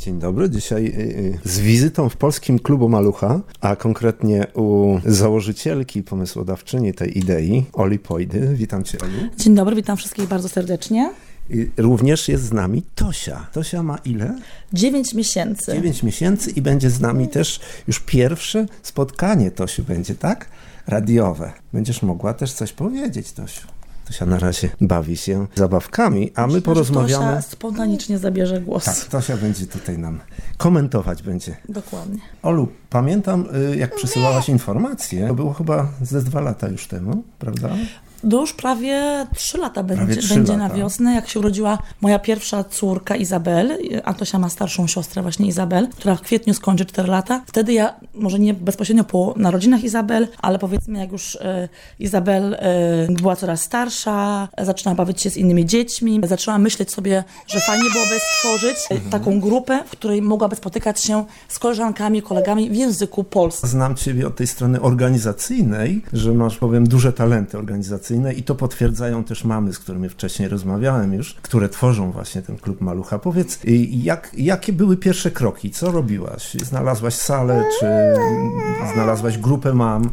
Dzień dobry. Dzisiaj y, y, z wizytą w Polskim Klubu Malucha, a konkretnie u założycielki, pomysłodawczyni tej idei, Oli Pojdy. Witam Cię, Olu. Dzień dobry, witam wszystkich bardzo serdecznie. Również jest z nami Tosia. Tosia ma ile? 9 miesięcy. 9 miesięcy i będzie z nami też już pierwsze spotkanie Tosiu będzie, tak? Radiowe. Będziesz mogła też coś powiedzieć, Tosiu. Tosia na razie bawi się zabawkami, a my Myślę, porozmawiamy. Tosia spontanicznie zabierze głos. Tak, Tosia będzie tutaj nam komentować będzie. Dokładnie. Olu, pamiętam y, jak przesyłałaś informacje, to było chyba ze dwa lata już temu, prawda? No już prawie 3 lata będzie, trzy będzie lata. na wiosnę, jak się urodziła moja pierwsza córka Izabel. Antosia ma starszą siostrę właśnie Izabel, która w kwietniu skończy 4 lata. Wtedy ja, może nie bezpośrednio po narodzinach Izabel, ale powiedzmy jak już e, Izabel e, była coraz starsza, zaczynała bawić się z innymi dziećmi, zaczęłam myśleć sobie, że fajnie byłoby stworzyć Mhm. taką grupę, w której mogłaby spotykać się z koleżankami, kolegami w języku polskim. Znam Ciebie od tej strony organizacyjnej, że masz, powiem, duże talenty organizacyjne i to potwierdzają też mamy, z którymi wcześniej rozmawiałem już, które tworzą właśnie ten klub Malucha. Powiedz, y, jak, jakie były pierwsze kroki? Co robiłaś? Znalazłaś salę, czy znalazłaś grupę mam?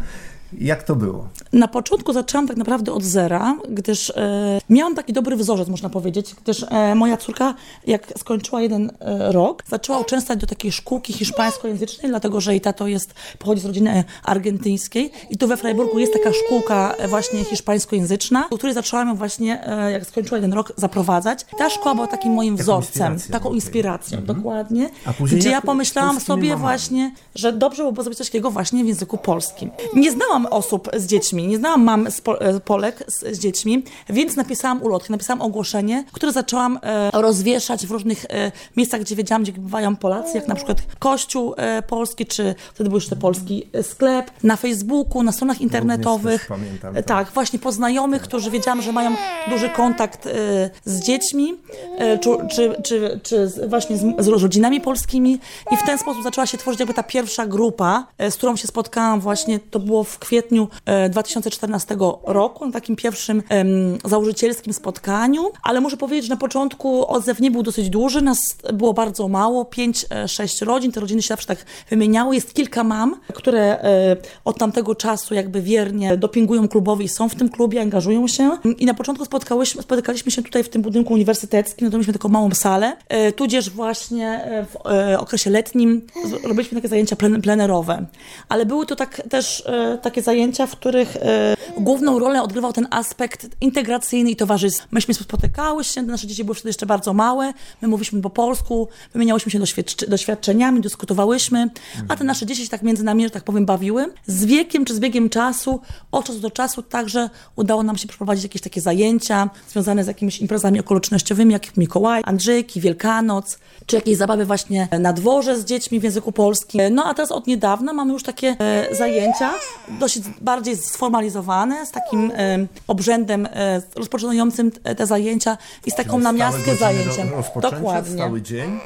Jak to było? Na początku zaczęłam tak naprawdę od zera, gdyż e, miałam taki dobry wzorzec, można powiedzieć, gdyż e, moja córka, jak skończyła jeden e, rok, zaczęła uczęszczać do takiej szkółki hiszpańskojęzycznej, dlatego że jej tato jest, pochodzi z rodziny e, argentyńskiej i tu we Freiburgu jest taka szkółka e, właśnie hiszpańskojęzyczna, do której zaczęłam ją właśnie, e, jak skończyła jeden rok, zaprowadzać. Ta szkoła była takim moim wzorcem, inspiracją, taką inspiracją, dokładnie, A później gdzie ja pomyślałam sobie właśnie, że dobrze byłoby zrobić coś takiego właśnie w języku polskim. Nie znałam osób z dziećmi, nie znałam mam z e, Polek z, z dziećmi, więc napisałam ulotkę, napisałam ogłoszenie, które zaczęłam e, rozwieszać w różnych e, miejscach, gdzie wiedziałam, gdzie bywają Polacy, jak na przykład Kościół e, Polski, czy wtedy był jeszcze polski e, sklep, na Facebooku, na stronach internetowych. pamiętam, E, tak. tak, właśnie po znajomych, którzy wiedziałam, że mają duży kontakt z dziećmi, czy, czy, czy, czy z, właśnie z, z rodzinami polskimi i w ten sposób zaczęła się tworzyć jakby ta pierwsza grupa, z którą się spotkałam właśnie, to było w kwietniu e, 2014 roku, na takim pierwszym założycielskim spotkaniu, ale muszę powiedzieć, że na początku odzew nie był dosyć duży, nas było bardzo mało, 5-6 rodzin, te rodziny się zawsze tak wymieniały, jest kilka mam, które e, od tamtego czasu jakby wiernie dopingują klubowi i są w tym klubie, angażują się. I na początku spotkałyśmy, spotykaliśmy się tutaj w tym budynku uniwersyteckim, no to mieliśmy taką małą salę, e, tudzież właśnie e, w e, okresie letnim. Robiliśmy takie zajęcia plen, plenerowe, ale były to tak, też e, takie zajęcia, w których e, główną rolę odgrywał ten aspekt integracyjny i towarzystwa. Myśmy spotykały się, nasze dzieci były wtedy jeszcze bardzo małe, my mówiliśmy po polsku, wymieniałyśmy się doświadcz- doświadczeniami, dyskutowałyśmy, a te nasze dzieci się tak między nami, że tak powiem, bawiły. Z wiekiem czy z biegiem czasu, od czasu do czasu także udało nam się przeprowadzić jakieś takie zajęcia związane z jakimiś imprezami okolicznościowymi, jak Mikołaj, Andrzejki, Wielkanoc, czy jakieś zabawy właśnie na dworze z dziećmi w języku polskim. No a teraz od niedawna mamy już takie e, zajęcia, dosyć bardziej sformalizowane, z takim e, obrzędem e, rozpoczynającym te zajęcia i z taką namiastkę zajęciem. Dokładnie. Stały dzień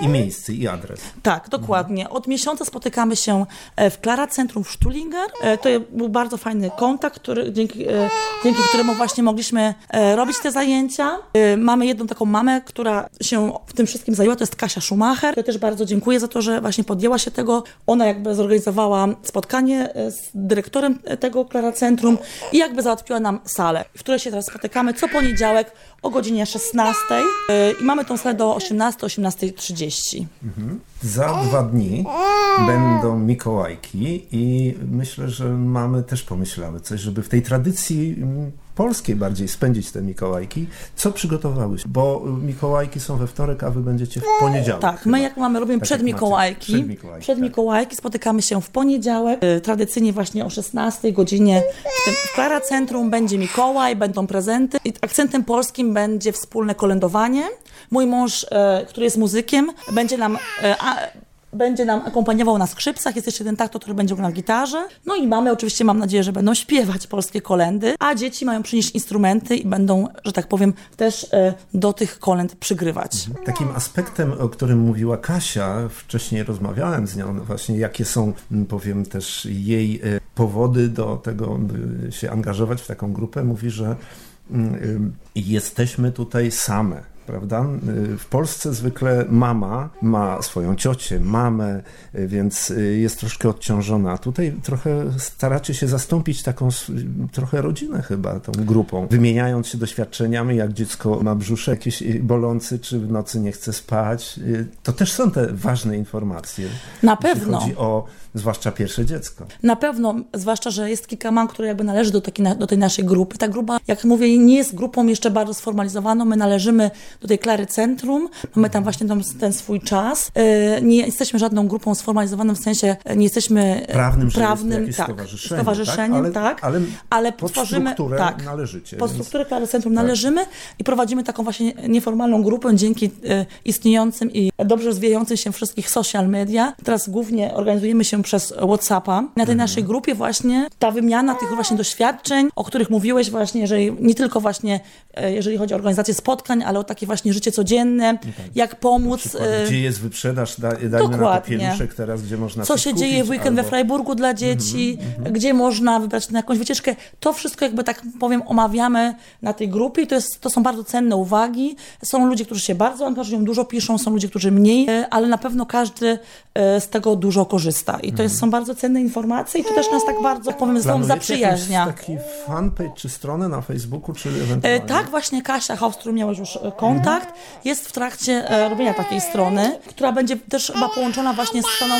i miejsce, i adres. Tak, dokładnie. Od miesiąca spotykamy się e, w Klara Centrum w Stuttlinger. E, To był bardzo fajny kontakt, który, dzięki, e, dzięki któremu właśnie mogliśmy robić te zajęcia. Mamy jedną taką mamę, która się w tym wszystkim zajęła, to jest Kasia Schumacher. Ja też bardzo dziękuję za to, że właśnie podjęła się tego. Ona jakby zorganizowała spotkanie z dyrektorem tego Klara Centrum i jakby załatwiła nam salę, w której się teraz spotykamy co poniedziałek o godzinie 16 e, i mamy tą salę do 18-18.30. Za dwa dni będą Mikołajki i myślę, że mamy też pomyślały coś, żeby w tej tradycji mm, polskiej bardziej spędzić te Mikołajki. Co przygotowałyś? Bo Mikołajki są we wtorek, a wy będziecie w poniedziałek. Tak, chyba. my jak mamy, robimy Tak przed. Mikołajki. Przed Mikołajki, Przed tak. Mikołajki spotykamy się w poniedziałek, y, tradycyjnie właśnie o 16 godzinie. W, tym, w Klara Centrum będzie Mikołaj, będą prezenty. I akcentem polskim będzie wspólne kolędowanie. Mój mąż, e, który jest muzykiem, będzie nam... e, A, będzie nam akompaniował na skrzypcach, jest jeszcze jeden takto, który będzie grał na gitarze. No i mamy oczywiście, mam nadzieję, że będą śpiewać polskie kolendy, a dzieci mają przynieść instrumenty i będą, że tak powiem, też e, do tych kolęd przygrywać. Takim aspektem, o którym mówiła Kasia, wcześniej rozmawiałem z nią, właśnie jakie są, powiem też, jej e, powody do tego, by się angażować w taką grupę, mówi, że ym, jesteśmy tutaj same. Prawda? W Polsce zwykle mama ma swoją ciocię, mamę, więc jest troszkę odciążona. A tutaj trochę staracie się zastąpić taką trochę rodzinę chyba, tą grupą, wymieniając się doświadczeniami, jak dziecko ma brzusze jakieś bolący, czy w nocy nie chce spać. To też są te ważne informacje. Na pewno. Chodzi o zwłaszcza pierwsze dziecko. Na pewno, zwłaszcza, że jest kilka mam, które jakby należy do, takiej, do tej naszej grupy. Ta grupa, jak mówię, nie jest grupą jeszcze bardzo sformalizowaną. My należymy do tej Klary Centrum, mamy tam właśnie ten, ten swój czas. E, nie jesteśmy żadną grupą sformalizowaną, w sensie e, nie jesteśmy e, prawnym, prawnym tak, stowarzyszeniem, stowarzyszeniem tak? tak, ale, ale pod tworzymy, strukturę tak, należycie. Pod strukturę Klary Centrum tak. należymy i prowadzimy taką właśnie nieformalną grupę dzięki istniejącym i dobrze rozwijającym się wszystkich social media. Teraz głównie organizujemy się przez WhatsApp na tej mhm. naszej grupie właśnie ta wymiana tych właśnie doświadczeń, o których mówiłeś właśnie, jeżeli, nie tylko właśnie e, jeżeli chodzi o organizację spotkań, ale o takie właśnie życie codzienne, no tak. jak pomóc. E, gdzie jest wyprzedaż, da, dajmy Dokładnie. na to teraz, gdzie można Co się kupić, dzieje w weekend albo... we Freiburgu dla dzieci, mm -hmm, gdzie można wybrać na jakąś wycieczkę. To wszystko jakby tak powiem omawiamy na tej grupie i to, jest, to są bardzo cenne uwagi. Są ludzie, którzy się bardzo angażują, dużo piszą, są ludzie, którzy mniej, e, ale na pewno każdy z tego dużo korzysta i to jest, są bardzo cenne informacje i to też nas tak bardzo, powiem, sobą zaprzyjaźnia. taki fanpage czy stronę na Facebooku, czy ewentualnie? E, tak, właśnie Kasia którą miałeś już e, kontakt, jest w trakcie e, robienia takiej strony, która będzie też chyba połączona właśnie z stroną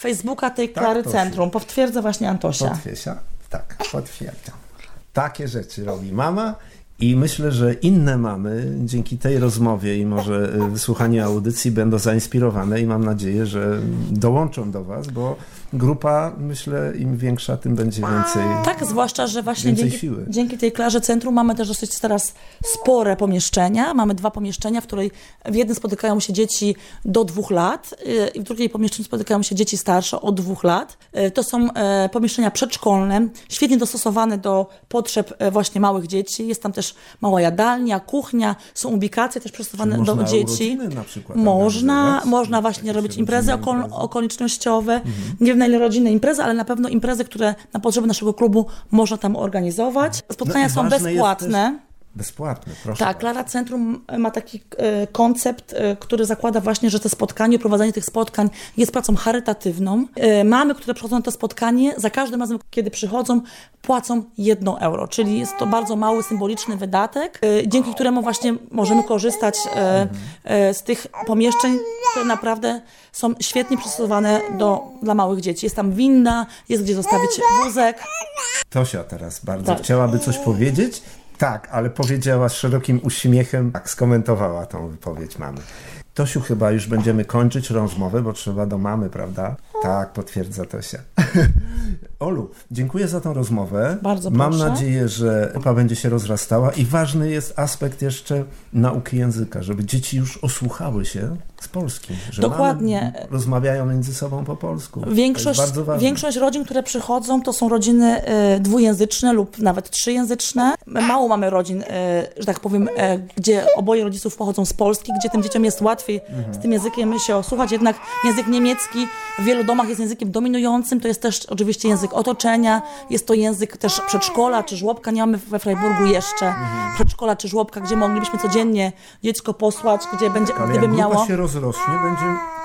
Facebooka tej tak, Klary Centrum. Potwierdza właśnie Antosia. Potwierdza, tak, potwierdza. Takie rzeczy robi mama i myślę, że inne mamy dzięki tej rozmowie i może wysłuchaniu audycji będą zainspirowane i mam nadzieję, że dołączą do Was, bo grupa, myślę, im większa, tym będzie więcej. Tak, zwłaszcza, że właśnie dzięki, dzięki, tej klarze centrum mamy też dosyć teraz spore pomieszczenia. Mamy dwa pomieszczenia, w której w jednym spotykają się dzieci do dwóch lat y, i w drugiej pomieszczeniu spotykają się dzieci starsze od dwóch lat. Y, to są e, pomieszczenia przedszkolne, świetnie dostosowane do potrzeb e, właśnie małych dzieci. Jest tam też mała jadalnia, kuchnia, są ubikacje też przystosowane do dzieci. Na przykład, można, można właśnie robić imprezy okol okolicznościowe. Mhm. Nie na ile rodzinne imprezy, ale na pewno imprezy, które na potrzeby naszego klubu można tam organizować. Spotkania no są bezpłatne. Bezpłatne, proszę. Tak, Klara Centrum ma taki e, koncept, e, który zakłada właśnie, że te spotkanie, prowadzenie tych spotkań jest pracą charytatywną. E, mamy, które przychodzą na to spotkanie, za każdym razem, kiedy przychodzą, płacą jedno euro, czyli jest to bardzo mały, symboliczny wydatek, dzięki któremu właśnie możemy korzystać z tych pomieszczeń, które naprawdę są świetnie przystosowane do, dla małych dzieci. Jest tam winda, jest gdzie zostawić wózek. Tosia teraz bardzo tak. chciałaby coś powiedzieć tak, ale powiedziała z szerokim uśmiechem, tak skomentowała tą wypowiedź mamy. Tosiu, chyba już będziemy kończyć rozmowę, bo trzeba do mamy, prawda? Tak, potwierdza Tosia. Olu, dziękuję za tą rozmowę. Bardzo Mam nadzieję, że EPA będzie się rozrastała i ważny jest aspekt jeszcze nauki języka, żeby dzieci już osłuchały się z polskim. Że Dokładnie. rozmawiają między sobą po polsku. Większość, większość rodzin, które przychodzą, to są rodziny y, dwujęzyczne lub nawet trzyjęzyczne. Mało mamy rodzin, y, że tak powiem, y, gdzie oboje rodziców pochodzą z Polski, gdzie tym dzieciom jest łatwiej mhm. z tym językiem się osłuchać. Jednak język niemiecki w wielu domach jest językiem dominującym. To jest też oczywiście język otoczenia. Jest to język też przedszkola czy żłobka. Nie mamy we Freiburgu jeszcze mhm. przedszkola czy żłobka, gdzie moglibyśmy codziennie dziecko posłać, gdzie będzie, tak, gdyby miało rozrośnie, będzie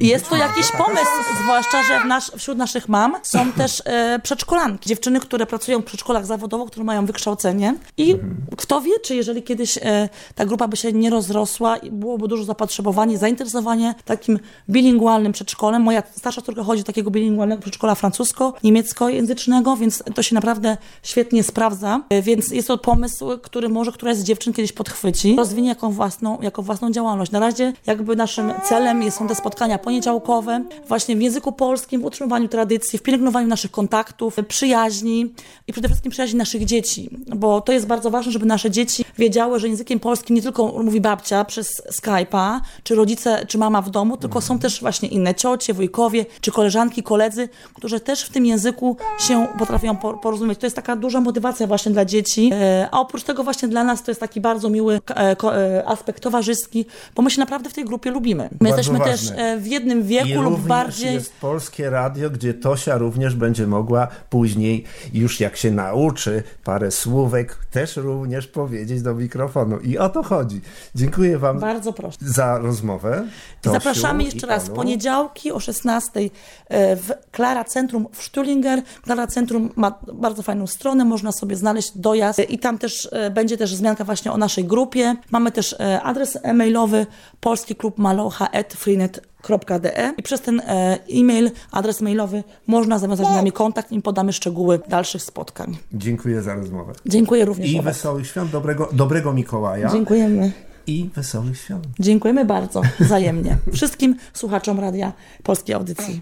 jest to jakiś pomysł, zwłaszcza, że wśród naszych mam są też e, przedszkolanki, dziewczyny, które pracują w przedszkolach zawodowo, które mają wykształcenie i mhm. kto wie, czy jeżeli kiedyś e, ta grupa by się nie rozrosła i byłoby dużo zapotrzebowanie, zainteresowanie takim bilingualnym przedszkolem. Moja starsza córka chodzi do takiego bilingualnego przedszkola francusko-niemieckojęzycznego, więc to się naprawdę świetnie sprawdza. E, więc jest to pomysł, który może któraś z dziewczyn kiedyś podchwyci, rozwinie jako własną, jako własną działalność. Na razie jakby naszym celem są te spotkania poniedziałkowe, właśnie w języku polskim, w utrzymywaniu tradycji, w pielęgnowaniu naszych kontaktów, przyjaźni i przede wszystkim przyjaźni naszych dzieci, bo to jest bardzo ważne, żeby nasze dzieci wiedziały, że językiem polskim nie tylko mówi babcia przez Skype'a, czy rodzice, czy mama w domu, tylko są też właśnie inne ciocie, wujkowie, czy koleżanki, koledzy, którzy też w tym języku się potrafią porozumieć. To jest taka duża motywacja właśnie dla dzieci, e, a oprócz tego właśnie dla nas to jest taki bardzo miły e, e, aspekt towarzyski, bo my się naprawdę w tej grupie lubimy. My bardzo jesteśmy ważne. też w jednym I wieku lub również bardziej. jest polskie radio, gdzie Tosia również będzie mogła później, już jak się nauczy parę słówek, też również powiedzieć do mikrofonu. I o to chodzi. Dziękuję Wam Bardzo proszę. za rozmowę. Tosiu Zapraszamy i jeszcze raz poniedziałki o 16 e, w Klara Centrum w Stullinger. Klara Centrum ma bardzo fajną stronę, można sobie znaleźć dojazd i tam też e, będzie też wzmianka właśnie o naszej grupie. Mamy też e, adres e-mailowy polskiklubmalocha.freenet.de i przez ten e, e-mail, adres mailowy można zawiązać z nami kontakt i podamy szczegóły dalszych spotkań. Dziękuję za rozmowę. Dziękuję również. I wesołych świąt, dobrego, dobrego Mikołaja. Dziękujemy. I wesołych świąt. Dziękujemy bardzo, wzajemnie. Wszystkim słuchaczom Radia Polskiej Audycji.